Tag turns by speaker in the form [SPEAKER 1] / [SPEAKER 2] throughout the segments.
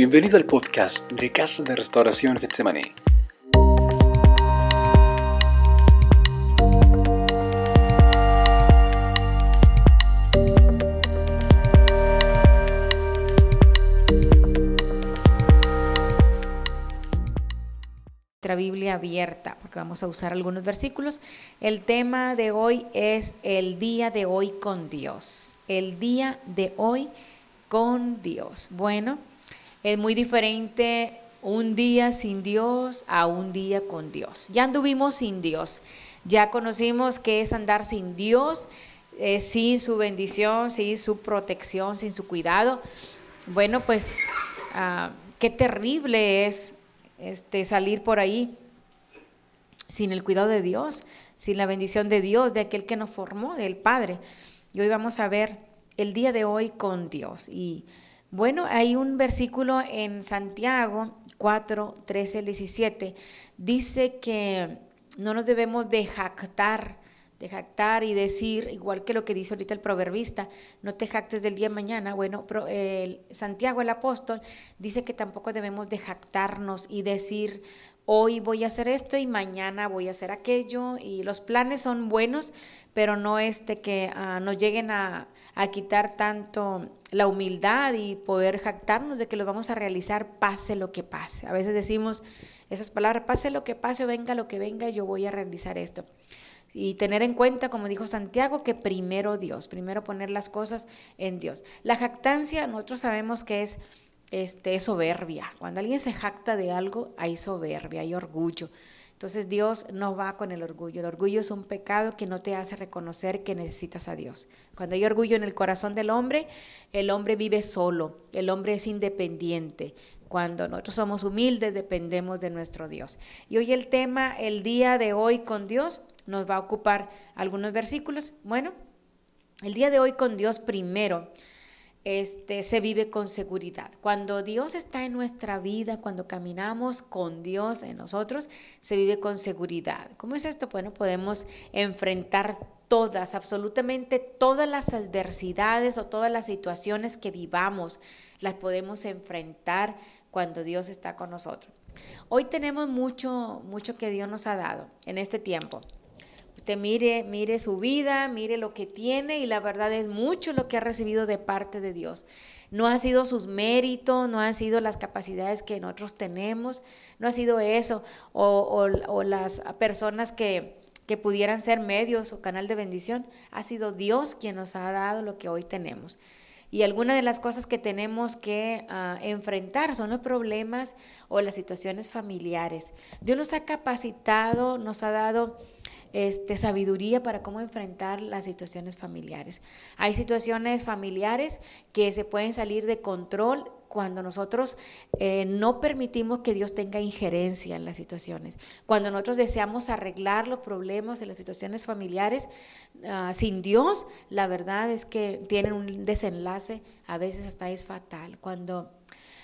[SPEAKER 1] Bienvenido al podcast de Casa de Restauración Getsemaní.
[SPEAKER 2] Nuestra Biblia abierta, porque vamos a usar algunos versículos. El tema de hoy es el día de hoy con Dios. El día de hoy con Dios. Bueno, es muy diferente un día sin Dios a un día con Dios. Ya anduvimos sin Dios, ya conocimos qué es andar sin Dios, eh, sin su bendición, sin su protección, sin su cuidado. Bueno, pues ah, qué terrible es este, salir por ahí sin el cuidado de Dios, sin la bendición de Dios, de aquel que nos formó, del Padre. Y hoy vamos a ver el día de hoy con Dios. Y bueno, hay un versículo en Santiago 4, 13, 17. Dice que no nos debemos de jactar, de jactar y decir, igual que lo que dice ahorita el proverbista, no te jactes del día de mañana. Bueno, Santiago el apóstol dice que tampoco debemos de jactarnos y decir, hoy voy a hacer esto y mañana voy a hacer aquello. Y los planes son buenos, pero no este que ah, nos lleguen a, a quitar tanto la humildad y poder jactarnos de que lo vamos a realizar pase lo que pase. A veces decimos esas palabras, pase lo que pase, venga lo que venga, yo voy a realizar esto. Y tener en cuenta, como dijo Santiago, que primero Dios, primero poner las cosas en Dios. La jactancia, nosotros sabemos que es, este, soberbia. Cuando alguien se jacta de algo, hay soberbia, hay orgullo. Entonces Dios no va con el orgullo. El orgullo es un pecado que no te hace reconocer que necesitas a Dios. Cuando hay orgullo en el corazón del hombre, el hombre vive solo, el hombre es independiente. Cuando nosotros somos humildes, dependemos de nuestro Dios. Y hoy el tema, el día de hoy con Dios, nos va a ocupar algunos versículos. Bueno, el día de hoy con Dios primero este, se vive con seguridad. Cuando Dios está en nuestra vida, cuando caminamos con Dios en nosotros, se vive con seguridad. ¿Cómo es esto? Bueno, podemos enfrentar todas, absolutamente todas las adversidades o todas las situaciones que vivamos, las podemos enfrentar cuando Dios está con nosotros. Hoy tenemos mucho, mucho que Dios nos ha dado en este tiempo. Usted mire, mire su vida, mire lo que tiene y la verdad es mucho lo que ha recibido de parte de Dios. No ha sido sus méritos, no han sido las capacidades que nosotros tenemos, no ha sido eso, o, o las personas que, que pudieran ser medios o canal de bendición, ha sido Dios quien nos ha dado lo que hoy tenemos. Y algunas de las cosas que tenemos que ah, enfrentar son los problemas o las situaciones familiares. Dios nos ha capacitado, nos ha dado este, sabiduría para cómo enfrentar las situaciones familiares. Hay situaciones familiares que se pueden salir de control cuando nosotros eh, no permitimos que Dios tenga injerencia en las situaciones, cuando nosotros deseamos arreglar los problemas de las situaciones familiares ah, sin Dios, la verdad es que tienen un desenlace, a veces hasta es fatal, cuando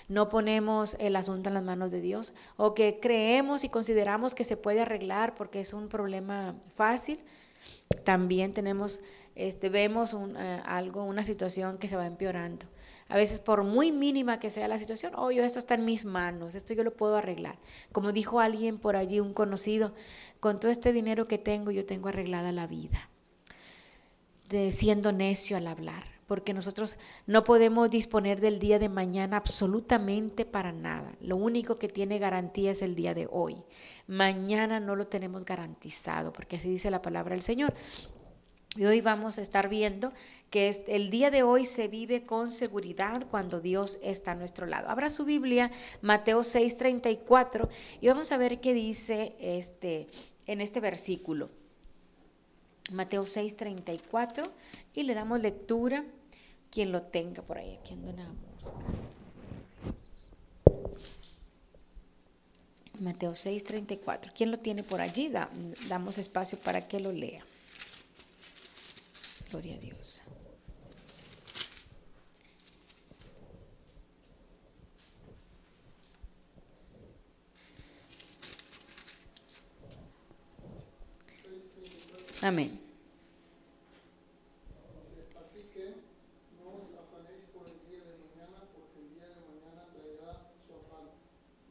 [SPEAKER 2] no ponemos el asunto en las manos de Dios o que creemos y consideramos que se puede arreglar porque es un problema fácil, también tenemos, este, vemos eh, algo, una situación que se va empeorando. A veces por muy mínima que sea la situación, oye, esto está en mis manos, esto yo lo puedo arreglar. Como dijo alguien por allí, un conocido, con todo este dinero que tengo, yo tengo arreglada la vida. De siendo necio al hablar porque nosotros no podemos disponer del día de mañana absolutamente para nada. Lo único que tiene garantía es el día de hoy. Mañana no lo tenemos garantizado, porque así dice la palabra del Señor. Y hoy vamos a estar viendo que el día de hoy se vive con seguridad cuando Dios está a nuestro lado. Abra su Biblia, Mateo 6:34, y vamos a ver qué dice este, en este versículo. Mateo 6:34, y le damos lectura quien lo tenga por ahí. Aquí anda una mosca. Mateo 6, 34. ¿Quién lo tiene por allí? damos espacio para que lo lea. Gloria a Dios. Amén.
[SPEAKER 3] Así que no os afanéis por el día de mañana, porque el día de mañana traerá su afán.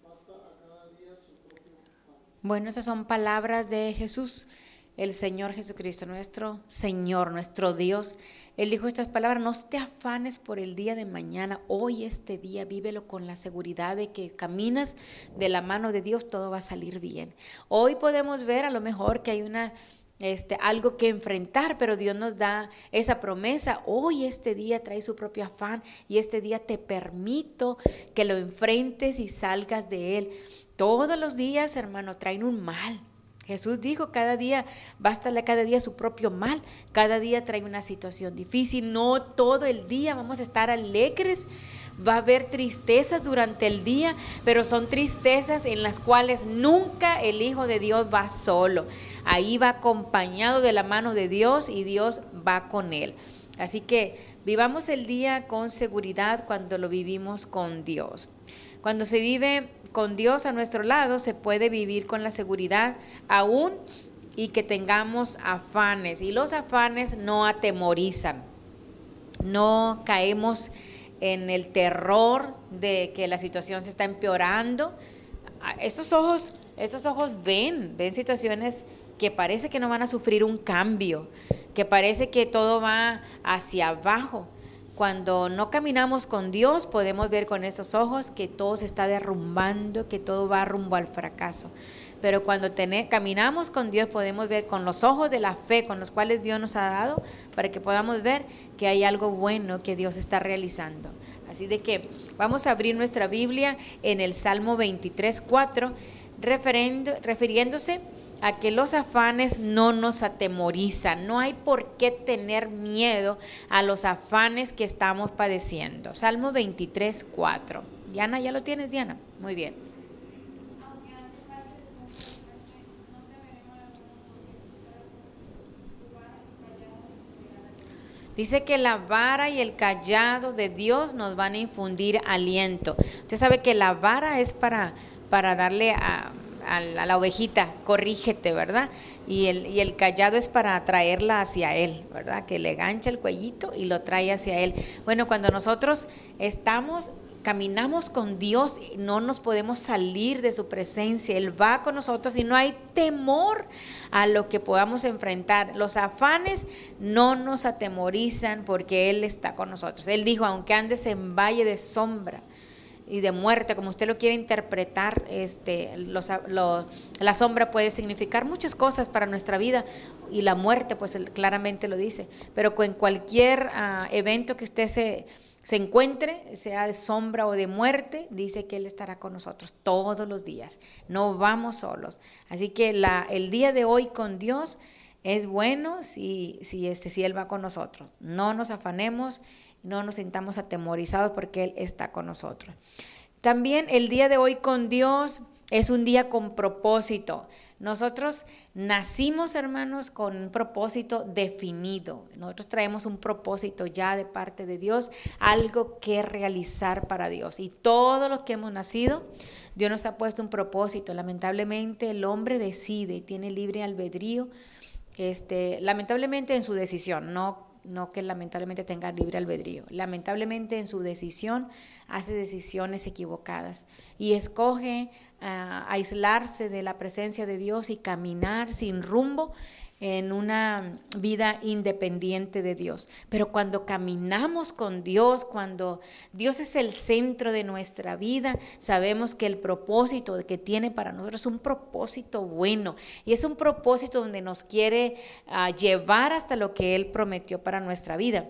[SPEAKER 3] Basta a cada día su propio afán.
[SPEAKER 2] Bueno, esas son palabras de Jesús, el Señor Jesucristo, nuestro Señor, nuestro Dios. Él dijo estas palabras, no te afanes por el día de mañana, hoy este día vívelo con la seguridad de que caminas de la mano de Dios, todo va a salir bien. Hoy podemos ver a lo mejor que hay una este, algo que enfrentar, pero Dios nos da esa promesa. Hoy este día trae su propio afán y este día te permito que lo enfrentes y salgas de él. Todos los días, hermano, traen un mal. Jesús dijo, cada día, bástale cada día su propio mal, cada día trae una situación difícil, no todo el día vamos a estar alegres, va a haber tristezas durante el día, pero son tristezas en las cuales nunca el Hijo de Dios va solo, ahí va acompañado de la mano de Dios y Dios va con él. Así que vivamos el día con seguridad cuando lo vivimos con Dios. Cuando se vive con Dios a nuestro lado se puede vivir con la seguridad aún y que tengamos afanes. Y los afanes no atemorizan. No caemos en el terror de que la situación se está empeorando. Ah, esos ojos, esos ojos ven, ven situaciones que parece que no van a sufrir un cambio, que parece que todo va hacia abajo. Cuando no caminamos con Dios, podemos ver con esos ojos que todo se está derrumbando, que todo va rumbo al fracaso. Pero cuando caminamos con Dios, podemos ver con los ojos de la fe, con los cuales Dios nos ha dado, para que podamos ver que hay algo bueno que Dios está realizando. Así de que vamos a abrir nuestra Biblia en el Salmo 23, 4, refiriéndose a que los afanes no nos atemorizan. No hay por qué tener miedo a los afanes que estamos padeciendo. Salmo 23, 4. Diana, ¿ya lo tienes, Diana? Muy bien. Dice que la vara y el callado de Dios nos van a infundir aliento. Usted sabe que la vara es para, para darle a la, ovejita, corrígete, ¿verdad? Y el, y el callado es para traerla hacia Él, ¿verdad? Que le gancha el cuellito y lo trae hacia Él. Bueno, cuando nosotros estamos caminamos con Dios, no nos podemos salir de su presencia, Él va con nosotros y no hay temor a lo que podamos enfrentar. Los afanes no nos atemorizan porque Él está con nosotros. Él dijo, aunque andes en valle de sombra, y de muerte, como usted lo quiere interpretar, este, la sombra puede significar muchas cosas para nuestra vida y la muerte, pues claramente lo dice. Pero en cualquier ah, evento que usted se, se encuentre, sea de sombra o de muerte, dice que Él estará con nosotros todos los días. No vamos solos. Así que el día de hoy con Dios es bueno si, si, este, si Él va con nosotros. No nos afanemos no nos sintamos atemorizados porque Él está con nosotros. También el día de hoy con Dios es un día con propósito. Nosotros nacimos, hermanos, con un propósito definido. Nosotros traemos un propósito ya de parte de Dios, algo que realizar para Dios. Y todos los que hemos nacido, Dios nos ha puesto un propósito. Lamentablemente el hombre decide y tiene libre albedrío, este, lamentablemente en su decisión, no no que lamentablemente tenga libre albedrío. Lamentablemente en su decisión hace decisiones equivocadas y escoge aislarse de la presencia de Dios y caminar sin rumbo en una vida independiente de Dios. Pero cuando caminamos con Dios, cuando Dios es el centro de nuestra vida, sabemos que el propósito que tiene para nosotros es un propósito bueno y es un propósito donde nos quiere ah, llevar hasta lo que Él prometió para nuestra vida.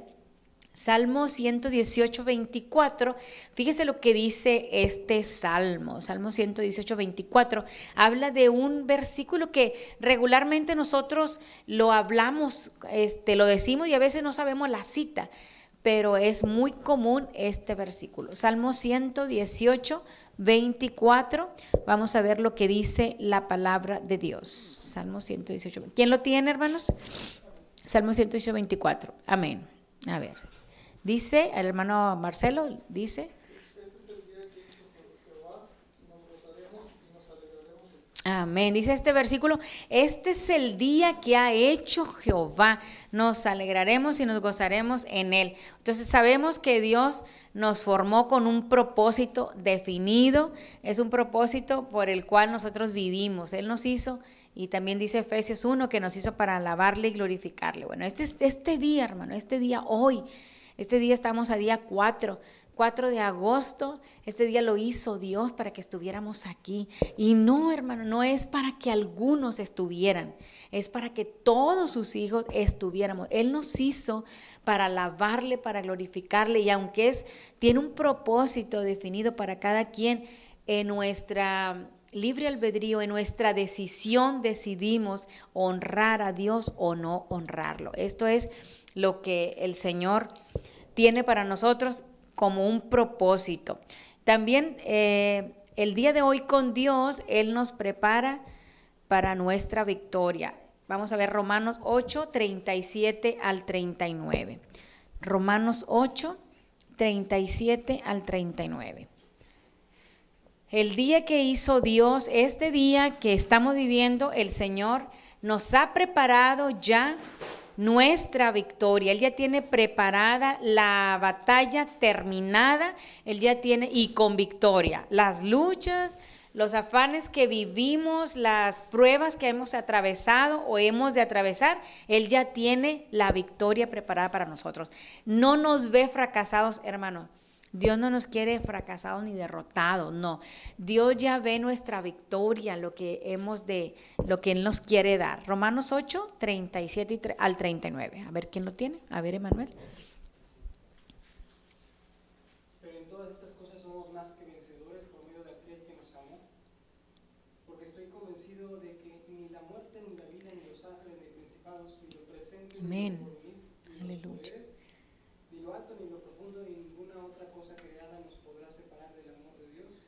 [SPEAKER 2] Salmo 118, 24, fíjese lo que dice este salmo, Salmo 118, 24, habla de un versículo que regularmente nosotros lo hablamos, este, lo decimos y a veces no sabemos la cita, pero es muy común este versículo. Salmo 118, 24, vamos a ver lo que dice la palabra de Dios. Salmo 118. ¿Quién lo tiene, hermanos? Salmo 118, 24. Amén. A ver. Dice, el hermano Marcelo dice. Amén. Dice este versículo, este es el día que ha hecho Jehová. Nos alegraremos y nos gozaremos en él. Entonces sabemos que Dios nos formó con un propósito definido. Es un propósito por el cual nosotros vivimos. Él nos hizo y también dice Efesios 1 que nos hizo para alabarle y glorificarle. Bueno, este, este día, hermano, este día hoy, este día estamos a día 4 4 de agosto, este día lo hizo Dios para que estuviéramos aquí. Y no, hermano, no es para que algunos estuvieran, es para que todos sus hijos estuviéramos. Él nos hizo para alabarle, para glorificarle, y aunque es, tiene un propósito definido para cada quien, en nuestra libre albedrío, en nuestra decisión decidimos honrar a Dios o no honrarlo. Esto es lo que el Señor tiene para nosotros como un propósito. También eh, el día de hoy con Dios, Él nos prepara para nuestra victoria. Vamos a ver Romanos 8, 37 al 39. Romanos 8, 37 al 39. El día que hizo Dios, este día que estamos viviendo, el Señor nos ha preparado ya nuestra victoria. Él ya tiene preparada la batalla terminada, Él ya tiene y con victoria. Las luchas, los afanes que vivimos, las pruebas que hemos atravesado o hemos de atravesar, Él ya tiene la victoria preparada para nosotros. No nos ve fracasados, hermano. Dios no nos quiere fracasados ni derrotados, no. Dios ya ve nuestra victoria, lo que hemos de, lo que Él nos quiere dar. Romanos 8, 37 al 39. A ver quién lo tiene. A ver, Emanuel.
[SPEAKER 4] Pero en todas estas cosas somos más que vencedores por medio de aquel que nos amó. Porque estoy convencido de que ni la muerte, ni la vida, ni los ángeles, ni principados, ni lo presente,
[SPEAKER 2] Amén.
[SPEAKER 4] ni lo
[SPEAKER 2] Aleluya.
[SPEAKER 4] ni lo alto, ni lo profundo, ni ninguna otra cosa creada nos podrá separar del amor de Dios,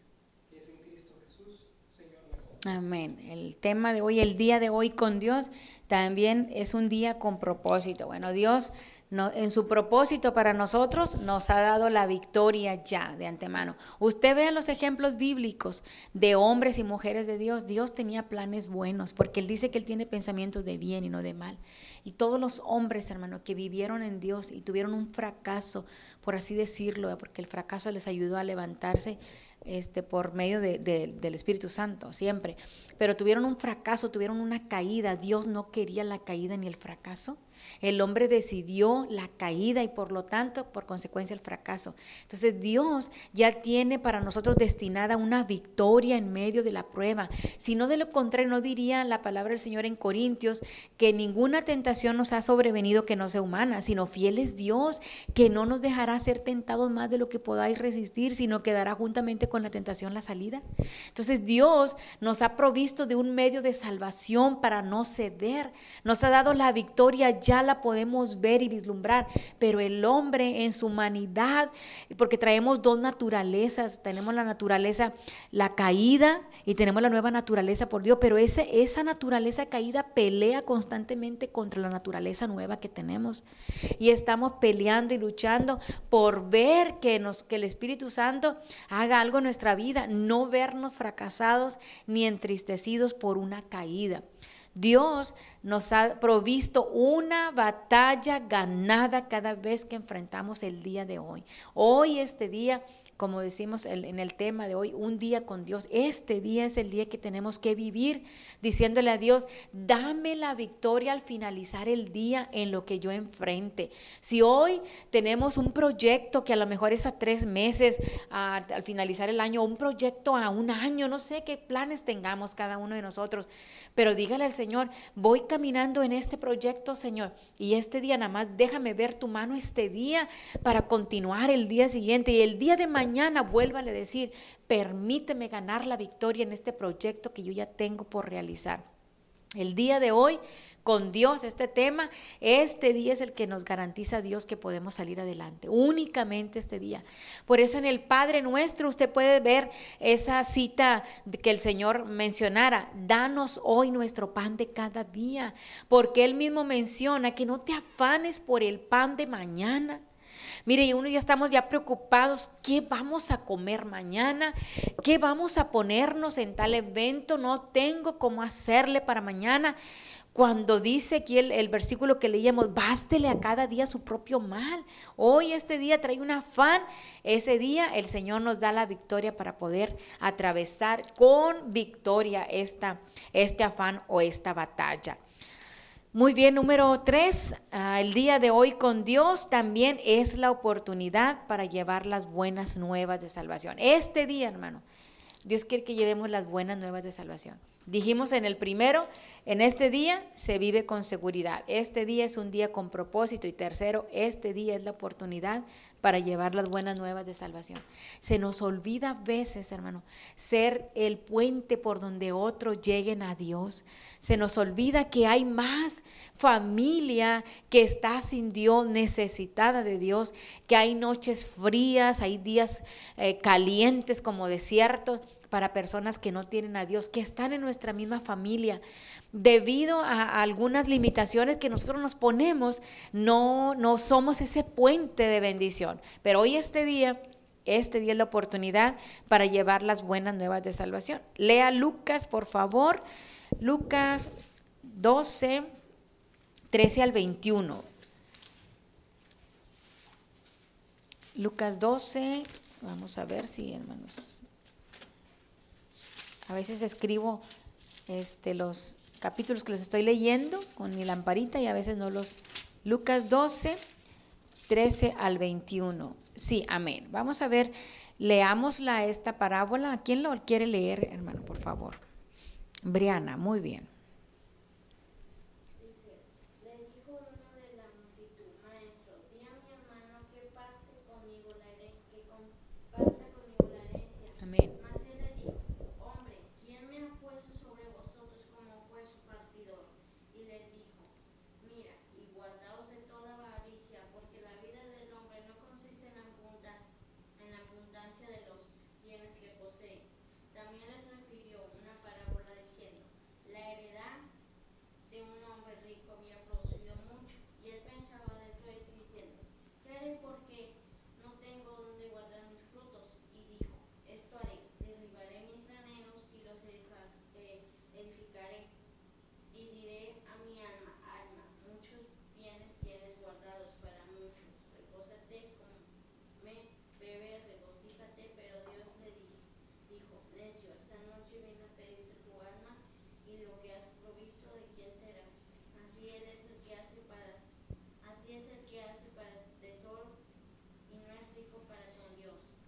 [SPEAKER 4] que es en Cristo Jesús, Señor nuestro.
[SPEAKER 2] Amén. El tema de hoy, el día de hoy con Dios, también es un día con propósito. Bueno, Dios en su propósito para nosotros nos ha dado la victoria ya de antemano. Usted vea los ejemplos bíblicos de hombres y mujeres de Dios. Dios tenía planes buenos porque Él dice que Él tiene pensamientos de bien y no de mal. Y todos los hombres, hermano, que vivieron en Dios y tuvieron un fracaso, por así decirlo, porque el fracaso les ayudó a levantarse este, por medio de- de- del Espíritu Santo, siempre. Pero tuvieron un fracaso, tuvieron una caída. Dios no quería la caída ni el fracaso. El hombre decidió la caída y por lo tanto, por consecuencia, el fracaso. Entonces Dios ya tiene para nosotros destinada una victoria en medio de la prueba. Si no de lo contrario, no diría la palabra del Señor en Corintios que ninguna tentación nos ha sobrevenido que no sea humana, sino fiel es Dios, que no nos dejará ser tentados más de lo que podáis resistir, sino que dará juntamente con la tentación la salida. Entonces Dios nos ha provisto de un medio de salvación para no ceder. Nos ha dado la victoria, ya la podemos ver y vislumbrar, pero el hombre en su humanidad, porque traemos dos naturalezas, tenemos la naturaleza, la caída y tenemos la nueva naturaleza por Dios, pero ese, esa naturaleza caída pelea constantemente contra la naturaleza nueva que tenemos y estamos peleando y luchando por ver que, nos, que el Espíritu Santo haga algo en nuestra vida, no vernos fracasados ni entristecidos por una caída. Dios nos ha provisto una batalla ganada cada vez que enfrentamos el día de hoy. Hoy, este día, como decimos en el tema de hoy, un día con Dios. Este día es el día que tenemos que vivir diciéndole a Dios, dame la victoria al finalizar el día en lo que yo enfrente. Si hoy tenemos un proyecto que a lo mejor es a tres meses, al finalizar el año, un proyecto a un año, no sé qué planes tengamos cada uno de nosotros, pero dígale al Señor, voy caminando en este proyecto, Señor, y este día nada más déjame ver tu mano este día para continuar el día siguiente y el día de mañana vuélvale a decir, permíteme ganar la victoria en este proyecto que yo ya tengo por realizar. El día de hoy, con Dios, este tema, este día es el que nos garantiza a Dios que podemos salir adelante, únicamente este día. Por eso en el Padre nuestro usted puede ver esa cita que el Señor mencionara, danos hoy nuestro pan de cada día, porque Él mismo menciona que no te afanes por el pan de mañana. Mire, y uno ya estamos ya preocupados, ¿qué vamos a comer mañana? ¿Qué vamos a ponernos en tal evento? No tengo cómo hacerle para mañana. Cuando dice aquí el, versículo que leíamos, bástele a cada día su propio mal. Hoy este día trae un afán. Ese día el Señor nos da la victoria para poder atravesar con victoria esta, este afán o esta batalla. Muy bien, número tres, ah, el día de hoy con Dios también es la oportunidad para llevar las buenas nuevas de salvación. Este día, hermano, Dios quiere que llevemos las buenas nuevas de salvación. Dijimos en el primero, en este día se vive con seguridad. Este día es un día con propósito. Y tercero, este día es la oportunidad para llevar las buenas nuevas de salvación. Se nos olvida a veces, hermano, ser el puente por donde otros lleguen a Dios. Se nos olvida que hay más familia que está sin Dios, necesitada de Dios, que hay noches frías, hay días eh, calientes como desiertos para personas que no tienen a Dios, que están en nuestra misma familia. Debido a, algunas limitaciones que nosotros nos ponemos, no, no somos ese puente de bendición. Pero hoy este día este día es la oportunidad para llevar las buenas nuevas de salvación. Lea Lucas, por favor. Lucas 12, 13 al 21. Lucas 12, vamos a ver si, hermanos. A veces escribo este, los capítulos que los estoy leyendo con mi lamparita y a veces no los... Lucas 12, 13 al 21. Sí, amén. Vamos a ver, leámosla esta parábola. ¿Quién lo quiere leer, hermano, por favor? Briana, muy bien.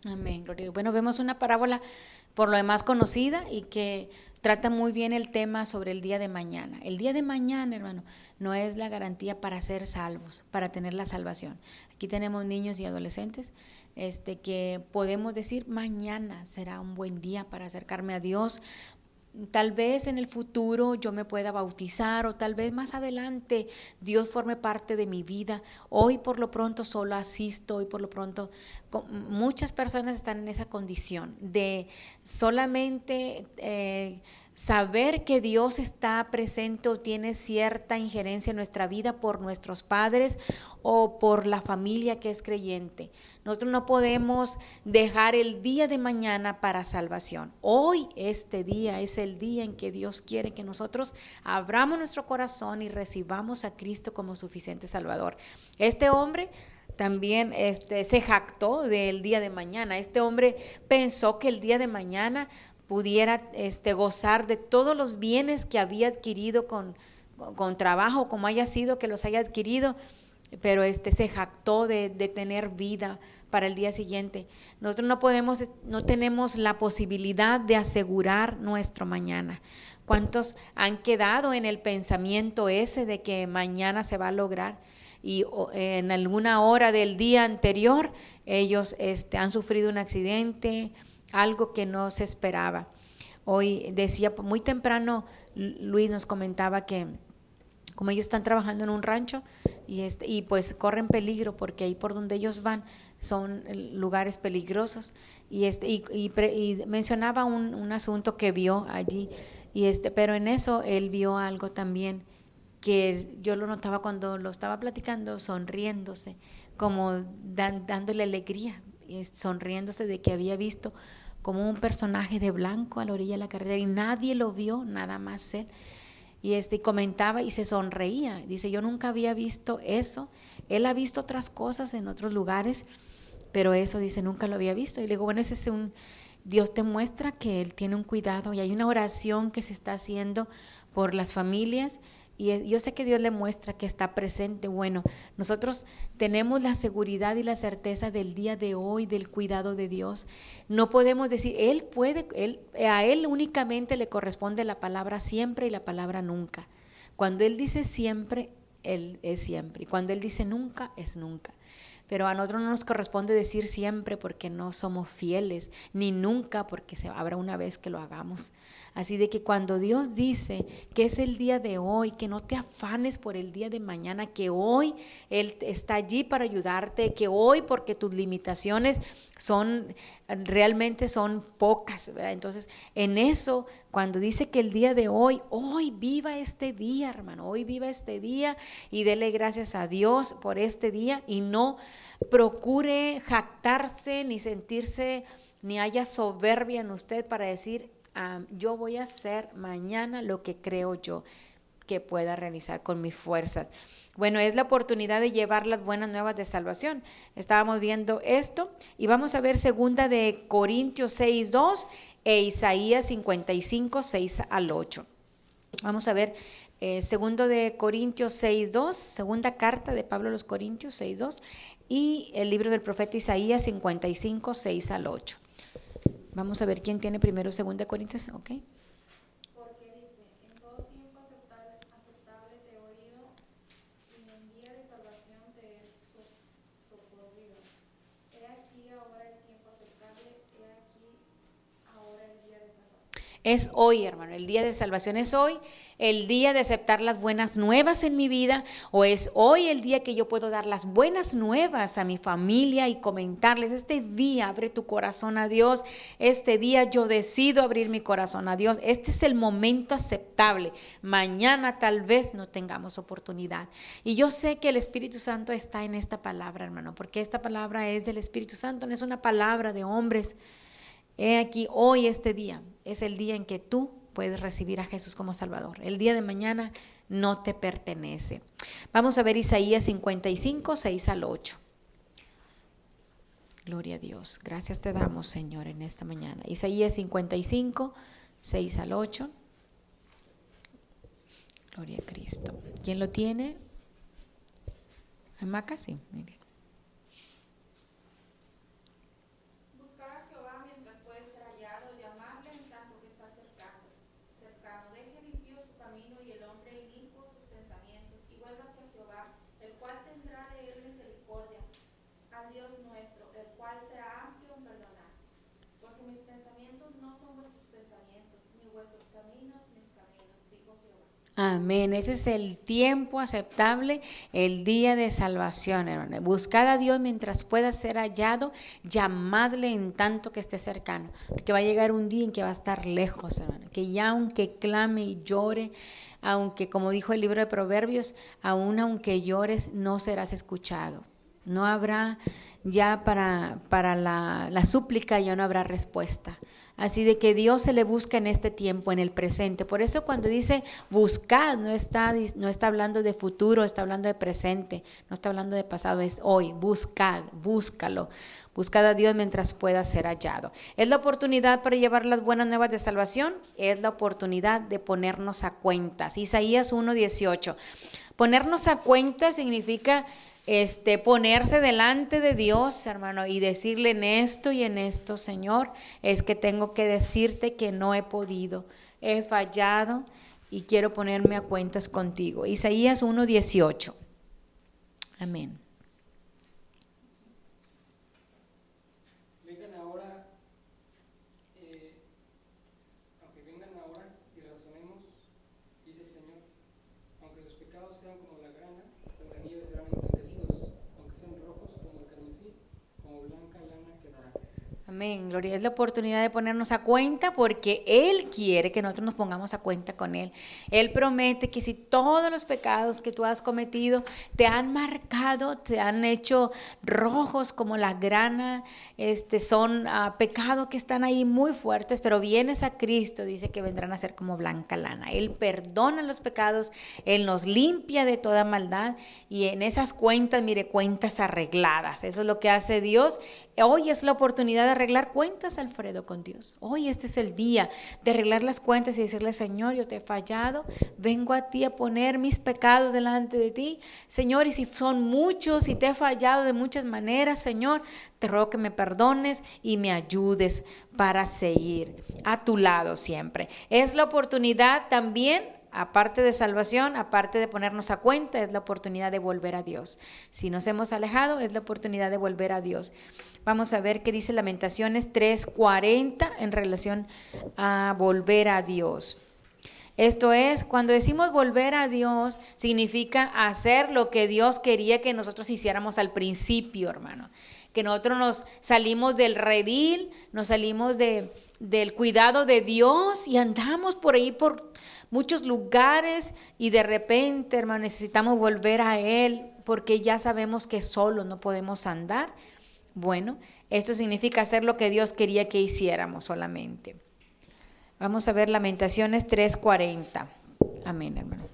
[SPEAKER 2] Amén, gloria Bueno, vemos una parábola por lo demás conocida y que trata muy bien el tema sobre el día de mañana. El día de mañana, hermano, no es la garantía para ser salvos, para tener la salvación. Aquí tenemos niños y adolescentes este, que podemos decir, mañana será un buen día para acercarme a Dios, Tal vez en el futuro yo me pueda bautizar o tal vez más adelante Dios forme parte de mi vida. Hoy por lo pronto solo asisto, hoy por lo pronto muchas personas están en esa condición de solamente eh, saber que Dios está presente o tiene cierta injerencia en nuestra vida por nuestros padres o por la familia que es creyente. Nosotros no podemos dejar el día de mañana para salvación. Hoy, este día, es el día en que Dios quiere que nosotros abramos nuestro corazón y recibamos a Cristo como suficiente Salvador. Este hombre también este, se jactó del día de mañana. Este hombre pensó que el día de mañana pudiera este, gozar de todos los bienes que había adquirido con, con trabajo, como haya sido que los haya adquirido, pero este se jactó de, de, tener vida para el día siguiente. Nosotros no podemos, no tenemos la posibilidad de asegurar nuestro mañana. ¿Cuántos han quedado en el pensamiento ese de que mañana se va a lograr? Y en alguna hora del día anterior ellos este, han sufrido un accidente, algo que no se esperaba. Hoy decía, muy temprano Luis nos comentaba que como ellos están trabajando en un rancho y, este, y pues corren peligro porque ahí por donde ellos van son lugares peligrosos y, este, y, mencionaba un, un, asunto que vio allí, y este, pero en eso él vio algo también que yo lo notaba cuando lo estaba platicando, sonriéndose como dan- dándole alegría, eh, sonriéndose de que había visto como un personaje de blanco a la orilla de la carretera y nadie lo vio, nada más él. Y este comentaba y se sonreía. Dice, yo nunca había visto eso. Él ha visto otras cosas en otros lugares, pero eso dice, nunca lo había visto. Y le digo, bueno, ese es un, Dios te muestra que Él tiene un cuidado y hay una oración que se está haciendo por las familias y yo sé que Dios le muestra que está presente. Bueno, nosotros tenemos la seguridad y la certeza del día de hoy, del cuidado de Dios. No podemos decir, Él puede, él, a Él únicamente le corresponde la palabra siempre y la palabra nunca. Cuando Él dice siempre, Él es siempre. Y cuando Él dice nunca, es nunca. Pero a nosotros no nos corresponde decir siempre porque no somos fieles, ni nunca porque se, habrá una vez que lo hagamos. Así de que cuando Dios dice que es el día de hoy, que no te afanes por el día de mañana, que hoy Él está allí para ayudarte, que hoy porque tus limitaciones son realmente son pocas. Entonces, en eso, cuando dice que el día de hoy, hoy viva este día, hermano, hoy viva este día y dele gracias a Dios por este día y no procure jactarse ni sentirse ni haya soberbia en usted para decir, ah, yo voy a hacer mañana lo que creo yo que pueda realizar con mis fuerzas. Bueno, es la oportunidad de llevar las buenas nuevas de salvación. Estábamos viendo esto y vamos a ver segunda de Corintios 6, 2 e Isaías 55, 6 al 8. Vamos a ver eh, segundo de Corintios 6, 2, segunda carta de Pablo a los Corintios 6, 2 y el libro del profeta Isaías 55, 6 al 8. Vamos a ver quién tiene primero segunda de Corintios, ok.
[SPEAKER 5] Porque dice, en todo tiempo aceptable, aceptable te he oído, y en día de salvación te he so- socorrido. He aquí ahora el tiempo aceptable, he aquí ahora el día de salvación.
[SPEAKER 2] Es hoy, hermano, el día de salvación es hoy, el día de aceptar las buenas nuevas en mi vida, o es hoy el día que yo puedo dar las buenas nuevas a mi familia y comentarles, este día abre tu corazón a Dios, este día yo decido abrir mi corazón a Dios, este es el momento aceptable, mañana tal vez no tengamos oportunidad. Y yo sé que el Espíritu Santo está en esta palabra, hermano, porque esta palabra es del Espíritu Santo, no es una palabra de hombres. He aquí, hoy este día es el día en que tú puedes recibir a Jesús como Salvador. El día de mañana no te pertenece. Vamos a ver Isaías 55, 6 al 8. Gloria a Dios. Gracias te damos, Señor, en esta mañana. Isaías 55, 6 al 8. Gloria a Cristo. ¿Quién lo tiene? Amaca, sí, muy bien.
[SPEAKER 5] Buscar a Jehová mientras puede ser hallado, llamarle en tanto que está cercano. Cercano, deje limpio su camino y el hombre inicuo sus pensamientos, y vuelva hacia Jehová, el cual tendrá de él misericordia, al Dios nuestro, el cual será amplio en perdonar. Porque mis pensamientos no son vuestros pensamientos, ni vuestros caminos mis caminos, dijo Jehová.
[SPEAKER 2] Amén. Ese es el tiempo aceptable, el día de salvación, hermano. Buscad a Dios mientras pueda ser hallado, llamadle en tanto que esté cercano, porque va a llegar un día en que va a estar lejos, hermano. Que ya aunque clame y llore, aunque como dijo el libro de Proverbios, aún aunque llores, no serás escuchado. No habrá ya para, para la, la súplica, ya no habrá respuesta. Así de que Dios se le busca en este tiempo, en el presente. Por eso cuando dice buscad, no está, no está hablando de futuro, está hablando de presente, no está hablando de pasado, es hoy. Buscad, búscalo. Buscad a Dios mientras pueda ser hallado. Es la oportunidad para llevar las buenas nuevas de salvación, es la oportunidad de ponernos a cuentas. Isaías 1.18. Ponernos a cuentas significa este, ponerse delante de Dios, hermano, y decirle en esto y en esto, Señor, es que tengo que decirte que no he podido, he fallado y quiero ponerme a cuentas contigo. Isaías 1:18. Amén.
[SPEAKER 4] Vengan ahora, eh, aunque vengan ahora y razonemos, dice el Señor, aunque sus pecados sean como la grana, como la nieve serán emblanquecidos, aunque sean rojos como el carmesí, como blanca lana quedará.
[SPEAKER 2] Amén, Gloria. Es la oportunidad de ponernos a cuenta porque Él quiere que nosotros nos pongamos a cuenta con Él. Él promete que si todos los pecados que tú has cometido te han marcado, te han hecho rojos como la grana, este, son ah, pecados que están ahí muy fuertes, pero vienes a Cristo, dice que vendrán a ser como blanca lana. Él perdona los pecados, Él nos limpia de toda maldad y en esas cuentas, mire, cuentas arregladas. Eso es lo que hace Dios. Hoy es la oportunidad de arreglar cuentas, Alfredo, con Dios. Hoy este es el día de arreglar las cuentas y decirle, Señor, yo te he fallado, vengo a ti a poner mis pecados delante de ti. Señor, y si son muchos y te he fallado de muchas maneras, Señor, te ruego que me perdones y me ayudes para seguir a tu lado siempre. Es la oportunidad también aparte de salvación, aparte de ponernos a cuenta, es la oportunidad de volver a Dios. Si nos hemos alejado, es la oportunidad de volver a Dios. Vamos a ver qué dice Lamentaciones 3:40 en relación a volver a Dios. Esto es, cuando decimos volver a Dios, significa hacer lo que Dios quería que nosotros hiciéramos al principio, hermano. Que nosotros nos salimos del redil, nos salimos de, del cuidado de Dios y andamos por ahí por muchos lugares y de repente, hermano, necesitamos volver a Él porque ya sabemos que solo no podemos andar bueno, esto significa hacer lo que Dios quería que hiciéramos solamente. Vamos a ver Lamentaciones 3:40. Amén, hermano.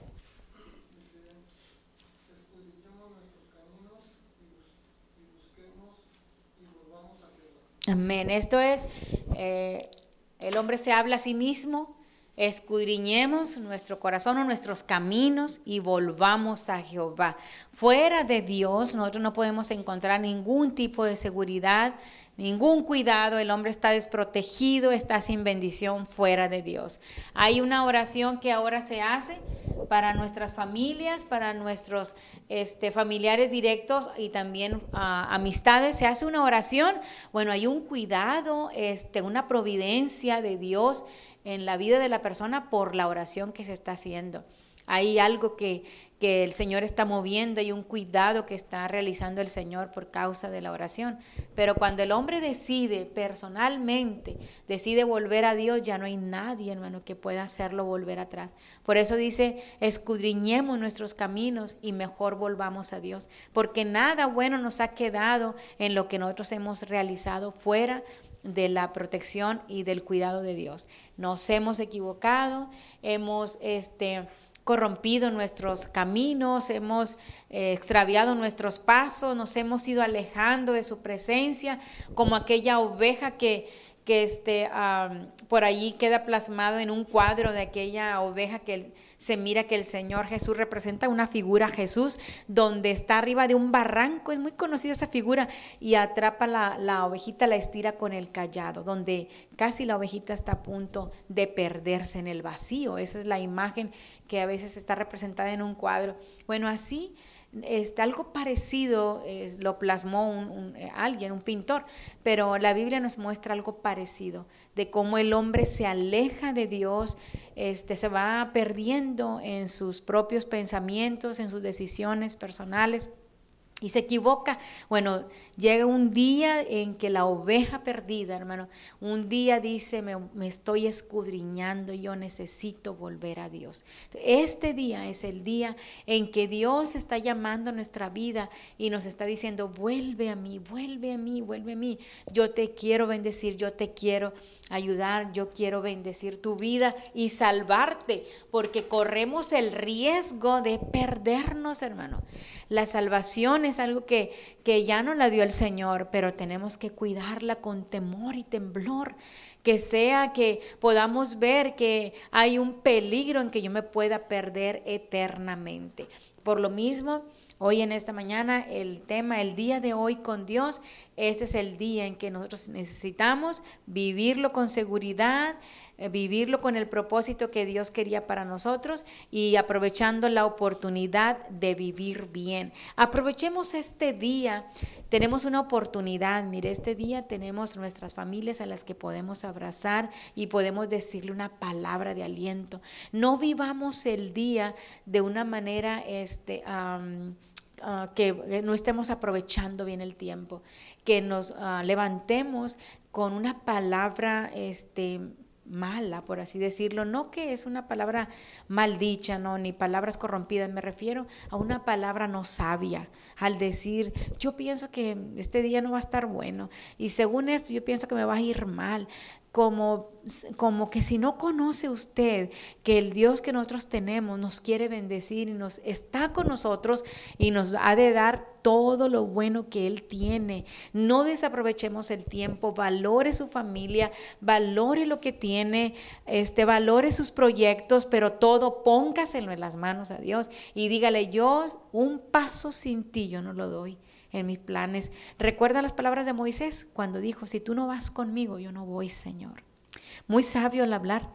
[SPEAKER 2] Amén. Esto es, eh, el hombre se habla a sí mismo escudriñemos nuestro corazón o nuestros caminos y volvamos a Jehová. Fuera de Dios nosotros no podemos encontrar ningún tipo de seguridad, ningún cuidado, el hombre está desprotegido, está sin bendición fuera de Dios. Hay una oración que ahora se hace para nuestras familias, para nuestros este, familiares directos y también ah, amistades. Se hace una oración, bueno, hay un cuidado, este, una providencia de Dios en la vida de la persona por la oración que se está haciendo. Hay algo que, que el Señor está moviendo y un cuidado que está realizando el Señor por causa de la oración. Pero cuando el hombre decide personalmente, decide volver a Dios, ya no hay nadie, hermano, que pueda hacerlo volver atrás. Por eso dice, escudriñemos nuestros caminos y mejor volvamos a Dios. Porque nada bueno nos ha quedado en lo que nosotros hemos realizado fuera de la protección y del cuidado de Dios. Nos hemos equivocado, hemos este, corrompido nuestros caminos, hemos eh, extraviado nuestros pasos, nos hemos ido alejando de su presencia, como aquella oveja que, que este, por allí queda plasmado en un cuadro de aquella oveja que se mira que el Señor Jesús representa una figura Jesús donde está arriba de un barranco, es muy conocida esa figura, y atrapa la, la ovejita, la estira con el callado, donde casi la ovejita está a punto de perderse en el vacío. Esa es la imagen que a veces está representada en un cuadro. Bueno, así este, algo parecido lo plasmó un, eh, alguien, un pintor, pero la Biblia nos muestra algo parecido, de cómo el hombre se aleja de Dios, este, se va perdiendo en sus propios pensamientos, en sus decisiones personales y se equivoca. Bueno, llega un día en que la oveja perdida, hermano, un día dice, me, estoy escudriñando yo necesito volver a Dios. Este día es el día en que Dios está llamando a nuestra vida y nos está diciendo, vuelve a mí, vuelve a mí, vuelve a mí. Yo te quiero bendecir, yo te quiero ayudar, yo quiero bendecir tu vida y salvarte, porque corremos el riesgo de perdernos, hermano. La salvación es algo que, que ya no la dio el Señor, pero tenemos que cuidarla con temor y temblor, que sea que podamos ver que hay un peligro en que yo me pueda perder eternamente. Por lo mismo, Hoy en esta mañana el tema, el día de hoy con Dios, este es el día en que nosotros necesitamos vivirlo con seguridad, eh, vivirlo con el propósito que Dios quería para nosotros y aprovechando la oportunidad de vivir bien. Aprovechemos este día, tenemos una oportunidad, mire, este día tenemos nuestras familias a las que podemos abrazar y podemos decirle una palabra de aliento. No vivamos el día de una manera, este, ah, que eh, no estemos aprovechando bien el tiempo, que nos ah, levantemos con una palabra este, mala, por así decirlo, no que es una palabra maldicha, no, ni palabras corrompidas, me refiero a una palabra no sabia, al decir, yo pienso que este día no va a estar bueno y según esto yo pienso que me va a ir mal como, como que si no conoce usted que el Dios que nosotros tenemos nos quiere bendecir y nos está con nosotros y nos ha de dar todo lo bueno que Él tiene. No desaprovechemos el tiempo, valore su familia, valore lo que tiene, este, valore sus proyectos, pero todo póngaselo en las manos a Dios y dígale, yo un paso sin ti yo no lo doy en mis planes. Recuerda las palabras de Moisés cuando dijo, si tú no vas conmigo, yo no voy, Señor. Muy sabio al hablar.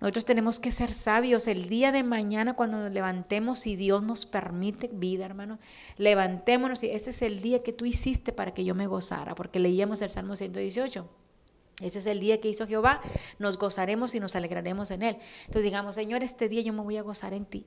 [SPEAKER 2] Nosotros tenemos que ser sabios el día de mañana cuando nos levantemos, si Dios nos permite vida, hermano. Levantémonos y este es el día que tú hiciste para que yo me gozara, porque leíamos el Salmo 118. Ese es el día que hizo Jehová, nos gozaremos y nos alegraremos en él. Entonces digamos, Señor, este día yo me voy a gozar en ti.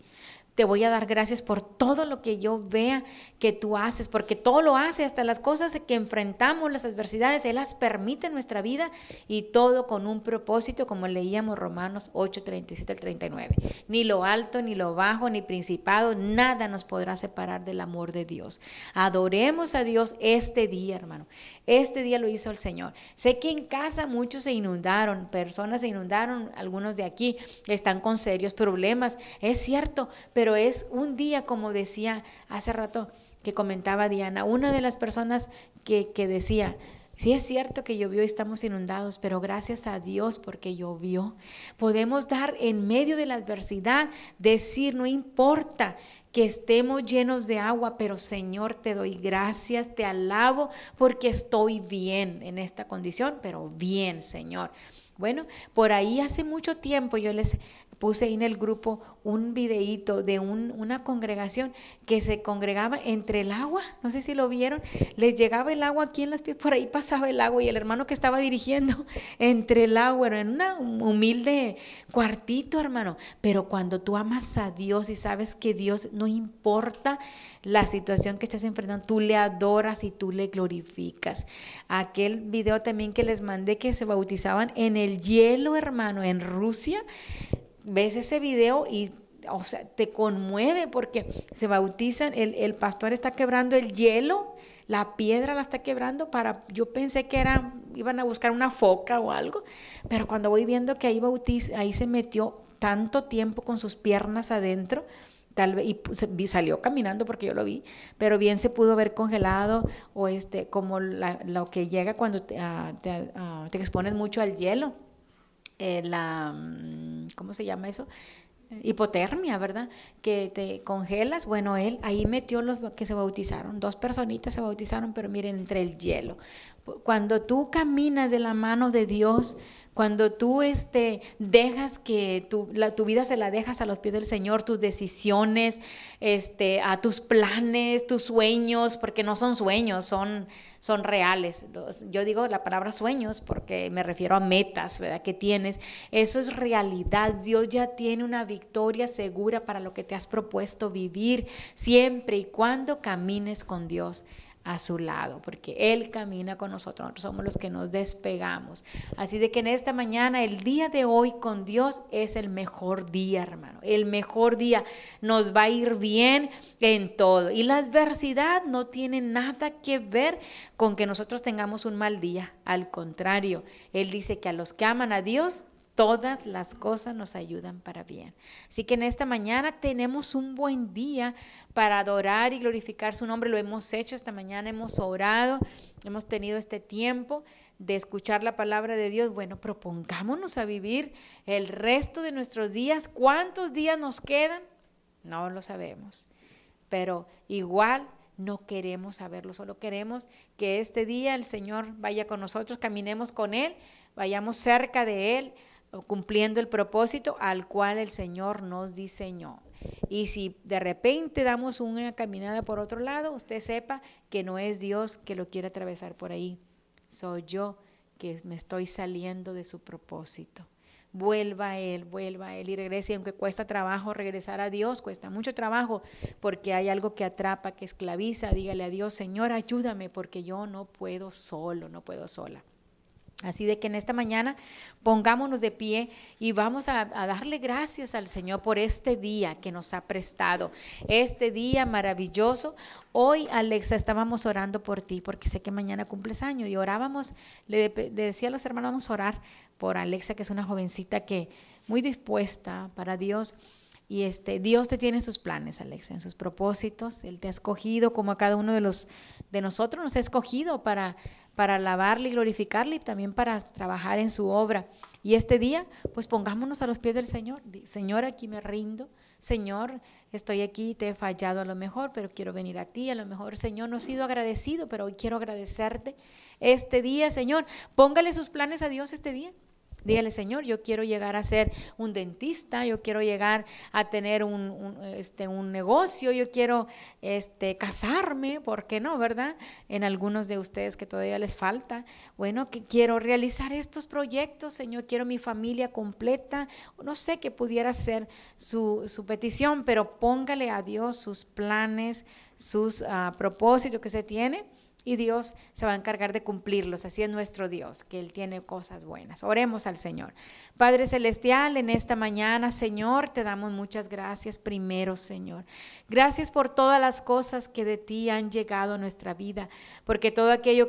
[SPEAKER 2] Te voy a dar gracias por todo lo que yo vea que tú haces, porque todo lo hace, hasta las cosas que enfrentamos, las adversidades, Él las permite en nuestra vida y todo con un propósito, como leíamos Romanos 8, 37 al 39. Ni lo alto, ni lo bajo, ni principado, nada nos podrá separar del amor de Dios. Adoremos a Dios este día, hermano. Este día lo hizo el Señor. Sé que en casa muchos se inundaron, personas se inundaron, algunos de aquí están con serios problemas, es cierto, pero es un día, como decía hace rato que comentaba Diana, una de las personas que, decía, Sí es cierto que llovió y estamos inundados, pero gracias a Dios porque llovió. Podemos dar en medio de la adversidad, decir, no importa que estemos llenos de agua, pero Señor, te doy gracias, te alabo porque estoy bien en esta condición, pero bien, Señor. Bueno, por ahí hace mucho tiempo yo les puse ahí en el grupo un videíto de una congregación que se congregaba entre el agua, no sé si lo vieron, les llegaba el agua aquí en las pies, por ahí pasaba el agua y el hermano que estaba dirigiendo entre el agua, en un humilde cuartito, hermano, pero cuando tú amas a Dios y sabes que Dios no importa la situación que estés enfrentando, tú le adoras y tú le glorificas. Aquel video también que les mandé que se bautizaban en el hielo, hermano, en Rusia, ves ese video y o sea, te conmueve porque se bautizan, el, el, pastor está quebrando el hielo, la piedra la está quebrando para, yo pensé que era, iban a buscar una foca o algo, pero cuando voy viendo que ahí, bautiza, ahí se metió tanto tiempo con sus piernas adentro, tal vez, y salió caminando porque yo lo vi, pero bien se pudo ver congelado o este, como lo que llega cuando te, ah, te expones mucho al hielo eh, la, mm, ¿cómo se llama eso? hipotermia, ¿verdad? Que te congelas. Bueno, él ahí metió los que se bautizaron. Dos personitas se bautizaron, pero miren, entre el hielo. Cuando tú caminas de la mano de Dios, cuando tú este, dejas que tu, tu vida se la dejas a los pies del Señor, tus decisiones, este, a tus planes, tus sueños, porque no son sueños, son, son reales. yo digo la palabra sueños porque me refiero a metas ¿verdad? que tienes. Eso es realidad. Dios ya tiene una victoria segura para lo que te has propuesto vivir siempre y cuando camines con Dios a su lado, porque Él camina con nosotros, nosotros somos los que nos despegamos. Así de que en esta mañana, el día de hoy con Dios es el mejor día, hermano, el mejor día. Nos va a ir bien en todo. Y la adversidad no tiene nada que ver con que nosotros tengamos un mal día. Al contrario, Él dice que a los que aman a Dios, todas las cosas nos ayudan para bien. Así que en esta mañana tenemos un buen día para adorar y glorificar su nombre. Lo hemos hecho esta mañana, hemos orado, hemos tenido este tiempo de escuchar la palabra de Dios. Bueno, propongámonos a vivir el resto de nuestros días. ¿Cuántos días nos quedan? No lo sabemos, pero igual no queremos saberlo, solo queremos que este día el Señor vaya con nosotros, caminemos con Él, vayamos cerca de Él, cumpliendo el propósito al cual el Señor nos diseñó. Y si de repente damos una caminada por otro lado, usted sepa que no es Dios que lo quiere atravesar por ahí. Soy yo que me estoy saliendo de su propósito. vuelva a Él, vuelva a Él y regrese. Aunque cuesta trabajo regresar a Dios, cuesta mucho trabajo porque hay algo que atrapa, que esclaviza. Dígale a Dios, Señor, ayúdame porque yo no puedo solo, no puedo sola. Así de que en esta mañana pongámonos de pie y vamos a, darle gracias al Señor por este día que nos ha prestado, este día maravilloso. Hoy, Alexa, estábamos orando por ti porque sé que mañana cumples año y orábamos, le, le decía a los hermanos, vamos a orar por Alexa, que es una jovencita que muy dispuesta para Dios. Y este, Dios te tiene sus planes, Alexa, en sus propósitos. Él te ha escogido como a cada uno de los de nosotros nos ha escogido para para alabarle y glorificarle y también para trabajar en su obra. Y este día, pues pongámonos a los pies del Señor. Señor, aquí me rindo. Señor, estoy aquí, te he fallado a lo mejor, pero quiero venir a ti. A lo mejor, Señor, no he sido agradecido, pero hoy quiero agradecerte. Este día, Señor, póngale sus planes a Dios este día. Dígale, Señor, yo quiero llegar a ser un dentista, yo quiero llegar a tener un, este, un negocio, yo quiero este, casarme, ¿por qué no, verdad? En algunos de ustedes que todavía les falta. Bueno, que quiero realizar estos proyectos, Señor, quiero mi familia completa. No sé qué pudiera ser su, su petición, pero póngale a Dios sus planes, sus uh, propósitos que se tiene y Dios se va a encargar de cumplirlos. Así es nuestro Dios, que Él tiene cosas buenas. Oremos al Señor. Padre Celestial, en esta mañana, Señor, te damos muchas gracias primero, Señor. Gracias por todas las cosas que de ti han llegado a nuestra vida, porque todo aquello